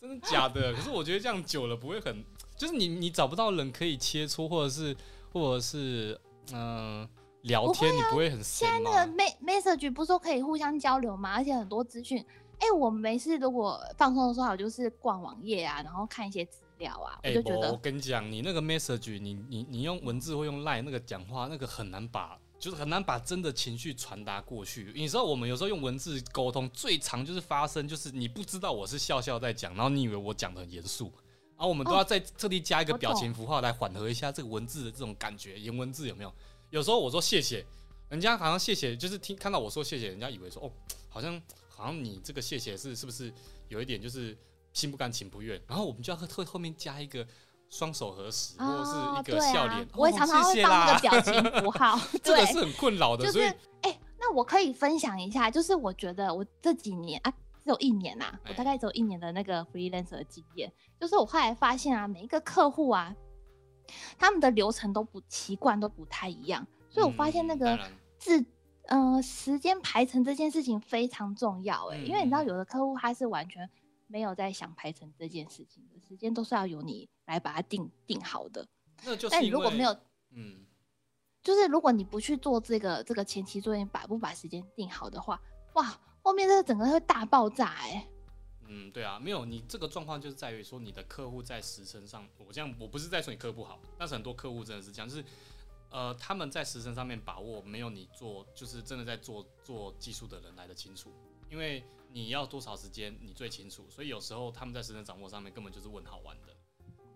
真的假的？可是我觉得这样久了不会很，就是你你找不到人可以切磋，或者是或者是嗯。聊天你不会很现在那个 message 不是说可以互相交流吗？而且很多资讯，哎，我没事，如果放松的时候，我就是逛网页啊，然后看一些资料啊，我就觉得。我跟你讲，你那个 message，你你你用文字或用 line 那个讲话，那个很难把，就是很难把真的情绪传达过去。你知道，我们有时候用文字沟通，最常就是发生，就是你不知道我是笑笑在讲，然后你以为我讲的很严肃，然后我们都要再特地加一个表情符号来缓和一下这个文字的这种感觉，言文字有没有？有时候我说谢谢，人家好像谢谢，就是听看到我说谢谢，人家以为说哦，好像好像你这个谢谢是是不是有一点就是心不甘情不愿，然后我们就要后后面加一个双手合十或者是一个笑脸，我常常会放一个表情符号，这个是很困扰的。就是哎，那我可以分享一下，就是我觉得我这几年啊，只有一年呐，我大概只有一年的那个 freelancer 的经验，就是我后来发现啊，每一个客户啊。他们的流程都不习惯，都不太一样，所以我发现那个字，呃，时间排程这件事情非常重要，哎，因为你知道有的客户他是完全没有在想排程这件事情的，时间都是要由你来把它定定好的。那就是，你如果没有，嗯，就是如果你不去做这个这个前期作业，把不把时间定好的话，哇，后面这个整个会大爆炸，哎。嗯，对啊，没有你这个状况就是在于说你的客户在时程上，我这样我不是在说你客户不好，但是很多客户真的是这样，就是呃，他们在时程上面把握没有你做，就是真的在做做技术的人来的清楚，因为你要多少时间你最清楚，所以有时候他们在时程掌握上面根本就是问好玩的。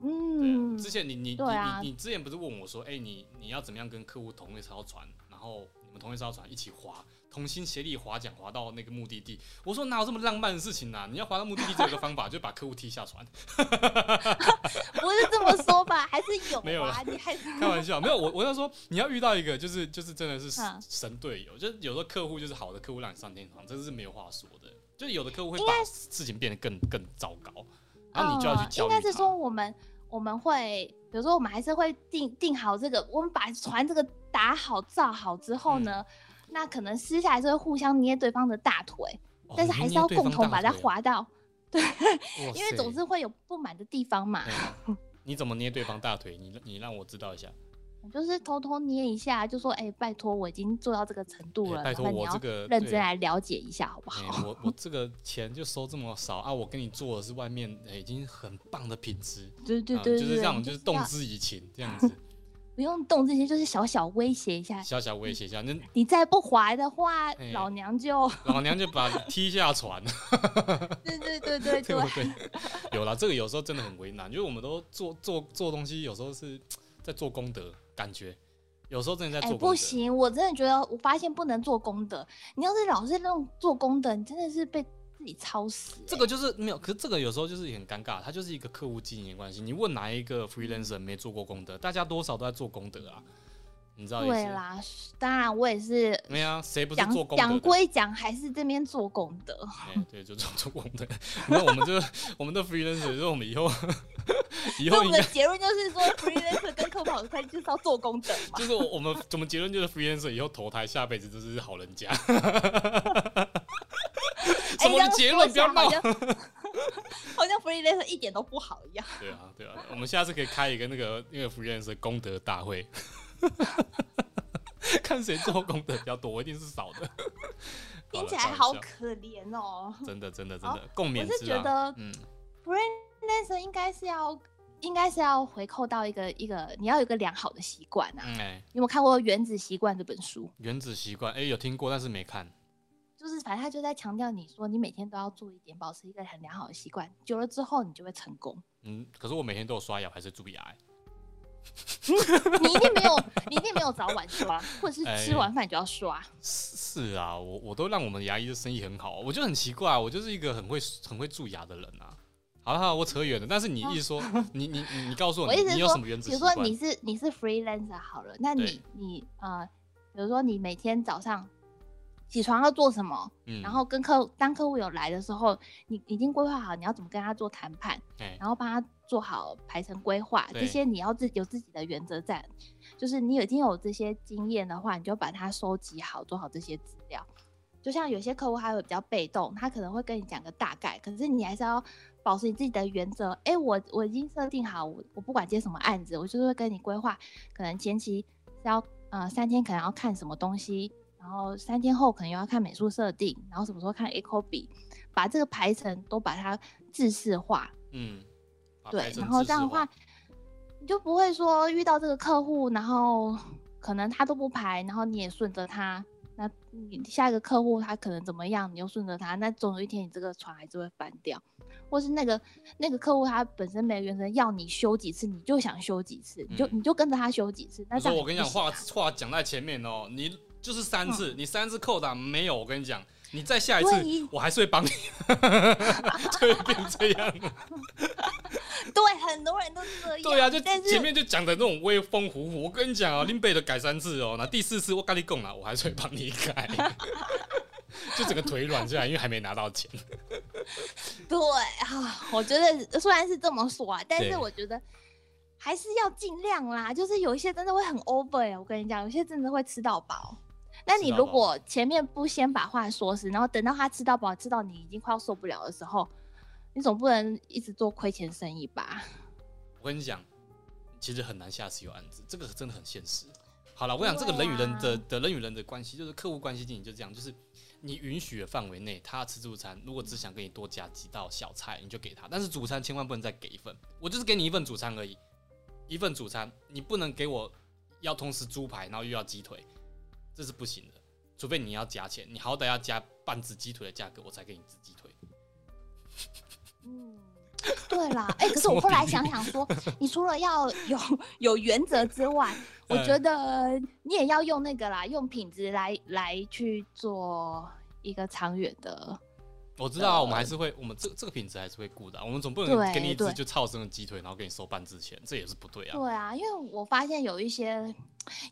对嗯啊，，之前你你啊你你你之前不是问我说，哎、你你要怎么样跟客户同一艘船，然后你们同一艘船一起划，同心协力划桨划到那个目的地？我说哪有这么浪漫的事情呢、你要划到目的地只有一个方法，就把客户踢下船。不是这么说吧？还是有没有啊？你还是开玩笑，没有我我要说你要遇到一个就是就是真的是嗯神队友，就是有时候客户就是好的客户让你上天堂，这是没有话说的。就是有的客户会把事情变得更更糟糕，然后你就要去嗯教育他。应该是说我们我们会，比如说我们还是会定定好这个，我们把船这个打好造好之后呢，嗯那可能私下还是会互相捏对方的大腿，哦但是还是要共同把它，划到，对因为总是会有不满的地方嘛，哎你怎么捏对方大腿？你你让我知道一下。就是偷偷捏一下，就说哎、拜托，我已经做到这个程度了，哎拜托我这个认真来了解一下好不哎好？我我这个钱就收这么少啊！我跟你做的是外面、哎已经很棒的品质，对对啊对对对，就是这样，就是动之以情这样子，不用动这些，就是小小威胁一下，小小威胁一下，那你再不还的话，哎老娘就老娘就把你踢下船，对对对对 对不对？有了，这个有时候真的很为难，因为我们都做做做东西，有时候是在做功德，感觉有时候真的在哎、做功德。不行，我真的觉得，我发现不能做功德。你要是老是那种做功德，你真的是被自己操死、这个就是没有，可是这个有时候就是很尴尬，它就是一个客户经营的关系。你问哪一个 freelancer 没做过功德？大家多少都在做功德啊，你知道？对啦，当然我也是没啊，谁不是讲做功德？讲归讲，还是这边做功德。哎，对，就做做功德。那我们就我们的 freelancer，就是我们以后以后我们的结论就是说，freelancer 跟客户好的关系就是要做功德嘛就。是我们我们结论就是 freelancer 以后投胎下辈子就是好人家。什么结论？不要闹好。像 freelancer 一点都不好一样。对啊，对啊，我们下次可以开一个那个那个 freelancer 功德大会，看谁做功德比较多，我一定是少的。听起来好可怜哦。真的真的真的共勉我是。觉得嗯，freelancer 应该是要，应该是要回扣到一个一个，你要有一个良好的习惯啊。嗯哎，你有没有看过《原子习惯》这本书？原子习惯，哎，有听过，但是没看。就是反正他就在强调你说，你每天都要做一点，保持一个很良好的习惯，久了之后你就会成功。嗯，可是我每天都有刷牙，还是蛀牙、欸。你一定没有，你一定没有早晚刷，或者是哎吃完饭就要刷。是是啊，我我都让我们牙医的生意很好，我就很奇怪，我就是一个很会很会蛀牙的人啊。好了好了，我扯远了，但是你一直说，你你你你告诉我，你你有什么原则比？如说你是你是 freelancer 好了，那你你呃，比如说你每天早上起床要做什么，嗯然后跟客当客户有来的时候，你已经规划好你要怎么跟他做谈判，哎然后帮他做好排程规划，这些你要自有自己的原则在，就是你已经有这些经验的话，你就把它收集好，做好这些资料。就像有些客户他会比较被动，他可能会跟你讲个大概，可是你还是要保持你自己的原则。哎，我我已经设定好，我我不管接什么案子，我就是会跟你规划，可能前期是要呃三天可能要看什么东西，然后三天后可能又要看美术设定，然后什么时候看 A 口笔，把这个排程都把它制式化，嗯，对然后这样的话，你就不会说遇到这个客户，然后可能他都不排，然后你也顺着他，那你下一个客户他可能怎么样，你又顺着他，那总有一天你这个船还是会翻掉，或是那个那个客户他本身没有原则，要你修几次，你就想修几次，你就嗯你就跟着他修几次。那我说我跟你讲，话话讲在前面哦，你就是三次，嗯你三次扣打没有，我跟你讲，你再下一次，我还是会帮你，就会变这样。对很多人都是这样，对啊，就前面就讲的那种威风虎虎，我跟你讲啊，林北的改三次哦，那第四次我跟你讲了，我还是会帮你改，就整个腿软下来，因为还没拿到钱。对啊，我觉得虽然是这么说啊，但是我觉得还是要尽量啦。就是有一些真的会很 over 哎、我跟你讲，有些真的会吃到饱。那你如果前面不先把话说死，然后等到他吃到饱，知道你已经快要受不了的时候，你总不能一直做亏钱生意吧？我跟你讲，其实很难下次有案子，这个真的很现实。好了，我想这个人与人的、啊的人与人的关系，就是客户关系经营就这样，就是你允许的范围内，他吃自助餐，如果只想跟你多加几道小菜，你就给他，但是主餐千万不能再给一份，我就是给你一份主餐而已，一份主餐，你不能给我要同时猪排，然后又要鸡腿，这是不行的。除非你要加钱，你好歹要加半只鸡腿的价格，我才给你只鸡腿。嗯，对啦，哎、可是我后来想想说，你除了要有有原则之外，我嗯觉得你也要用那个啦，用品质来来去做一个长远的。我知道啊，我们还是会，我们这这个品质还是会顾的啊、我们总不能对给你一只就超生的鸡腿，然后给你收半只钱，这也是不对啊。对啊，因为我发现有一些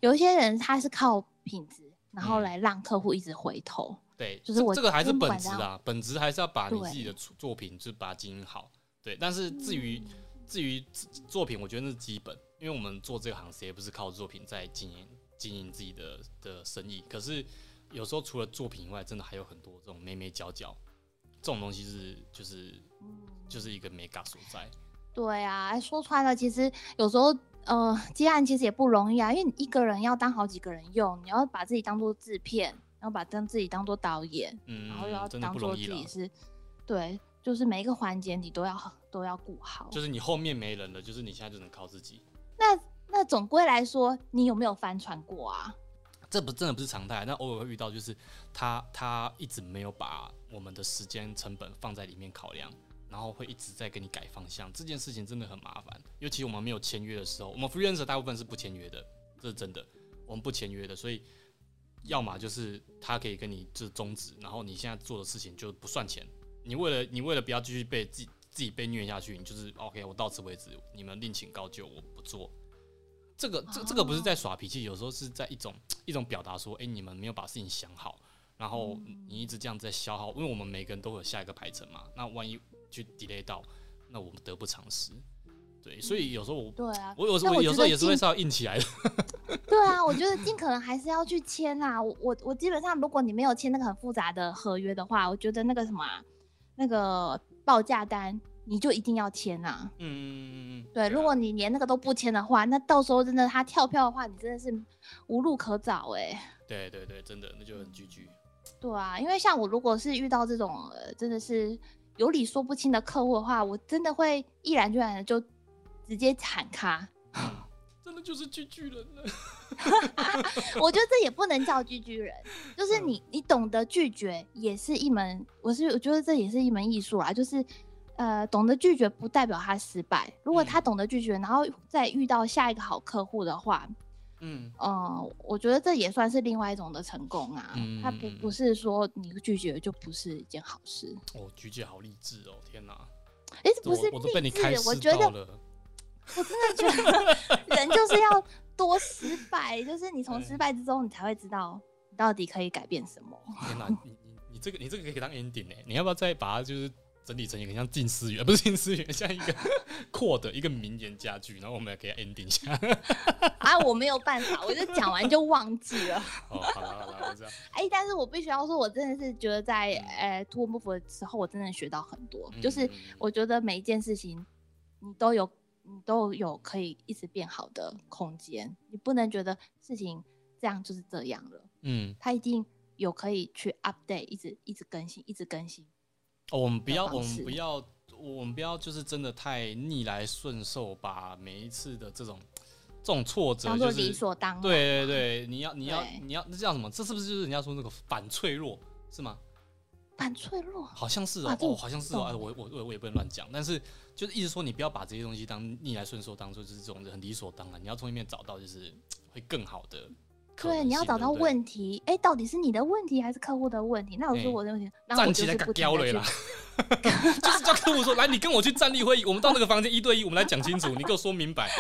有一些人他是靠品质，然后嗯来让客户一直回头。对，就是我这这个还是本质啊，本质还是要把你自己的作作品就是把它经营好。对，但是至于、嗯至于作品，我觉得那是基本，因为我们做这个行谁也不是靠作品在经营经营自己的的生意。可是有时候除了作品以外，真的还有很多这种眉眉角角，这种东西是就是嗯就是一个美感所在。对啊，哎说穿了，其实有时候呃接案其实也不容易啊，因为你一个人要当好几个人用，你要把自己当做制片，然后把当自己当做导演，嗯，然后又要真的当做。自己是，对，就是每一个环节你都要都要顾好。就是你后面没人了，就是你现在就能靠自己。那那总归来说，你有没有翻船过啊？这不真的不是常态，但偶尔会遇到，就是他他一直没有把我们的时间成本放在里面考量，然后会一直在跟你改方向，这件事情真的很麻烦。尤其我们没有签约的时候，我们 freelancer 大部分是不签约的，这是真的，我们不签约的，所以要么就是他可以跟你就终止，然后你现在做的事情就不算钱，你为了你为了不要继续被自自己被虐下去，你就是 OK，我到此为止，你们另请高就，我不做。这个这这个不是在耍脾气，有时候是在一种一种表达说，哎、你们没有把事情想好，然后你一直这样在消耗，因为我们每个人都会有下一个排程嘛，那万一去 delay 到，那我们得不偿失。对，所以有时候我对啊，我有时候有时候也是会是要硬起来的。对啊，我觉得尽可能还是要去签啦。我我我基本上，如果你没有签那个很复杂的合约的话，我觉得那个什么、啊、那个报价单，你就一定要签啊。嗯嗯嗯嗯，对，啊如果你连那个都不签的话，那到时候真的他跳票的话，你真的是无路可找哎、对对对，真的那就很居居。对啊，因为像我如果是遇到这种呃真的是有理说不清的客户的话，我真的会毅然决然的就直接喊卡。真的就是居居人了。我觉得这也不能叫拒拒人，就是嗯你你懂得拒绝也是一门，我是我觉得这也是一门艺术啊，就是呃懂得拒绝不代表他失败，如果他嗯懂得拒绝，然后再遇到下一个好客户的话，嗯，嗯，我觉得这也算是另外一种的成功啊，他不嗯不是说你拒绝就不是一件好事，哦，菊姐好励志哦，天哪！哎、这不是我我都被你励志开示我觉得。我真的觉得人就是要多失败，就是你从失败之中，你才会知道你到底可以改变什么。天哪，你你你这个你这个可以当 ending 哎，你要不要再把它就是整理成一个像近思源，不是近思源，像一个 扩的一个名言佳句，然后我们也可以 ending 一下。啊，我没有办法，我就讲完就忘记了。哦，好了好了，我知道。哎、但是我必须要说，我真的是觉得在嗯呃图文不符的时候，我真的学到很多。就是嗯我觉得每一件事情，你都有你都有可以一直变好的空间。你不能觉得事情这样就是这样了，嗯，它一定有可以去 update，一直一直更新，一直更新。哦，我们不要，我们不要，我们不要，就是真的太逆来顺受，把每一次的这种这种挫折，当做理就是所当然。对对对，你要你要你要那叫什么？这是不是就是人家说那个反脆弱是吗？反脆弱。好像是哦啊，哦，好像是哦，懂哎，我我我我也不能乱讲，但是就是一直说你不要把这些东西当逆来顺受，当做就是这种很理所当然，你要从里面找到就是会更好的对，你要找到问题，哎、到底是你的问题还是客户的问题？那我哎说我的问题，然后我站起来嘎就是不停的去胶了啦 就是叫客户说，来，你跟我去站立会议，我们到那个房间一对一，我们来讲清楚，你给我说明白。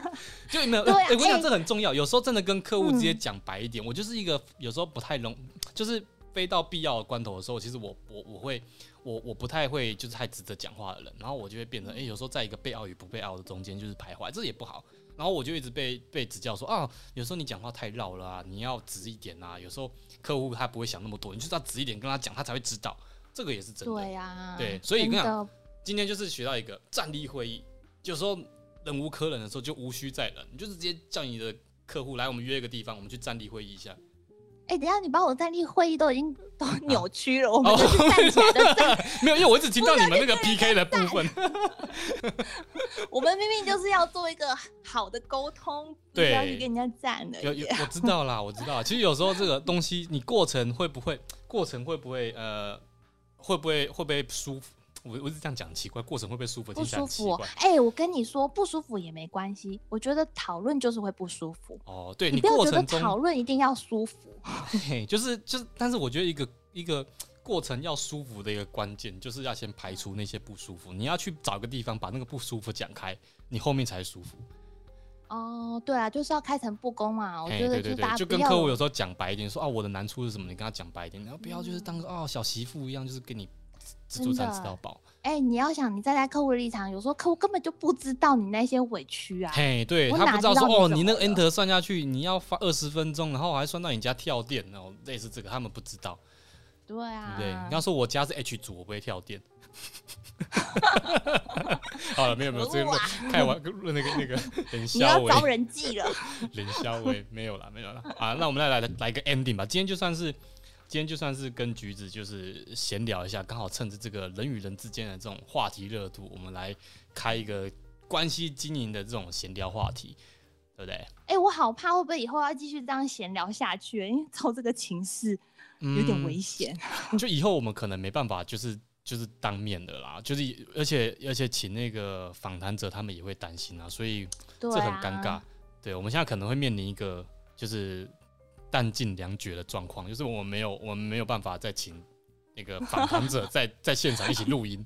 就没有，对啊哎我跟你讲哎这很重要，有时候真的跟客户直接嗯讲白一点，我就是一个有时候不太容，就是非到必要的关头的时候，其实我我我会我我不太会就是太直着讲话的人，然后我就会变成，哎、有时候在一个被傲与不被傲的中间就是徘徊，这也不好。然后我就一直被被指教说啊，有时候你讲话太绕了啊，你要直一点啊。有时候客户他不会想那么多，你就是要直一点跟他讲，他才会知道。这个也是真的。对呀、对所以你看今天就是学到一个站立会议，有时候忍无可忍的时候就无需再忍，你就是直接叫你的客户来，我们约一个地方，我们去站立会议一下。哎、等一下你把我站立会议都已经都 扭曲了，我们哦就是站起来的站，没有，因为我一直听到你们那个 PK 的部分。我们明明就是要做一个好的沟通，不要去跟人家站的。有有，我知道啦，我知道。其实有时候这个东西，你过程会不会，过程会不会，呃，会不会会不会舒服？我我是这样讲奇怪，过程会不会舒服？不舒服哎、我跟你说，不舒服也没关系。我觉得讨论就是会不舒服，哦，对你不要觉得讨论一定要舒服。嘿，就是就是，但是我觉得一个一个过程要舒服的一个关键，就是要先排除那些不舒服。你要去找个地方把那个不舒服讲开，你后面才舒服。哦，对啊，就是要开诚布公嘛。我，觉得就是大家不要有跟客户有时候讲白一点，说啊我的难处是什么，你跟他讲白一点，然后不要就是当个哦小媳妇一样，就是跟你自助餐吃到饱。哎、你要想你站在客户的立场，有时候客户根本就不知道你那些委屈啊。嘿，对他不知道说哦，你那个 enter 算下去，你要发二十分钟，然后还算到你家跳电，然后类似这个，他们不知道，对啊，对？你要说我家是 H 组，我不会跳电。好了，没有没有，这个哇开玩那个那个 冷你笑伟，要招人忌了。冷笑伟没有了没有了啊！那我们来来来个 ending 吧。今天就算是今天就算是跟橘子就是闲聊一下，刚好趁着这个人与人之间的这种话题热度，我们来开一个关系经营的这种闲聊话题，对不对？哎、我好怕会不会以后要继续这样闲聊下去，因为照这个情势有点危险。就以后我们可能没办法，就是就是当面的啦，就是而且而且请那个访谈者他们也会担心啊，所以、这啊，很尴尬。对，我们现在可能会面临一个就是弹尽粮绝的状况，就是我们没有我们没有办法再请那个访谈者在 在现场一起录音，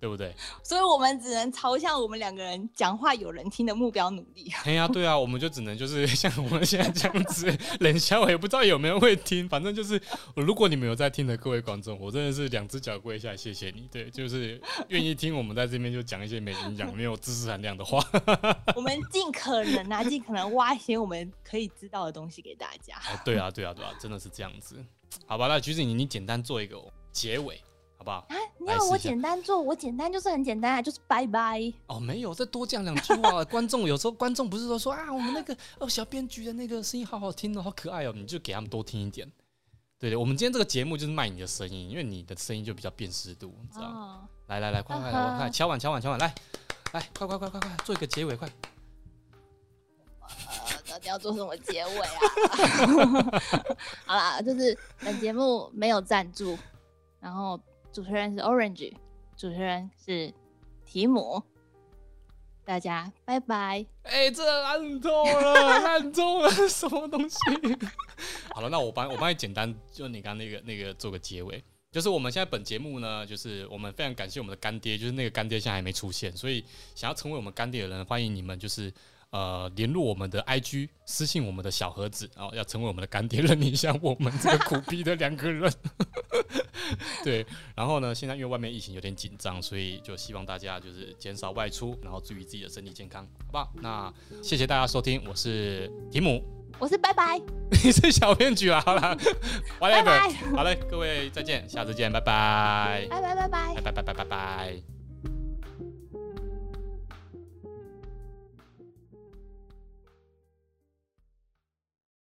对不对？所以我们只能朝向我们两个人讲话有人听的目标努力。哎呀，对啊，我们就只能就是 像我们现在这样子冷笑，我也不知道有没有人会听，反正就是如果你们有在听的各位观众，我真的是两只脚跪下来谢谢你，对，就是愿意听我们在这边就讲一些没营养、没有知识含量的话。我们尽可能啊，尽可能挖一些我们可以知道的东西给大家。哦，对啊，对啊，对啊，真的是这样子。好吧，那橘子你你简单做一个结尾，好不好？啊，你要我简单做，我简单就是很简单啊，就是拜拜。哦，没有，再多讲两句话。观众有时候观众不是都说啊，我们那个哦小编局的那个声音好好听哦，好可爱哦，你就给他们多听一点。对对，我们今天这个节目就是卖你的声音，因为你的声音就比较辨识度，你知道吗？哦，来来来，快快来，啊哈快敲碗敲碗敲碗，来来，快快快快快，做一个结尾，快！呃，到底要做什么结尾啊？好啦，就是本节目没有赞助，然后主持人是 Orange，主持人是提姆，大家拜拜。哎、这烂透了，烂透了，什么东西？好了，那我帮我帮你简单，就你刚刚那个那个做个结尾。就是我们现在本节目呢，就是我们非常感谢我们的干爹，就是那个干爹现在还没出现，所以想要成为我们干爹的人，欢迎你们就是呃联络我们的 IG，私信我们的小盒子，然后要成为我们的干爹，认领一下我们这个苦逼的两个人。对，然后呢，现在因为外面疫情有点紧张，所以就希望大家就是减少外出，然后注意自己的身体健康，好不好？那谢谢大家收听，我是提姆，我是拜拜，你是小编剧啊，好啦 拜拜好嘞，各位再见，下次见，拜拜，拜拜拜拜拜。拜拜拜拜拜。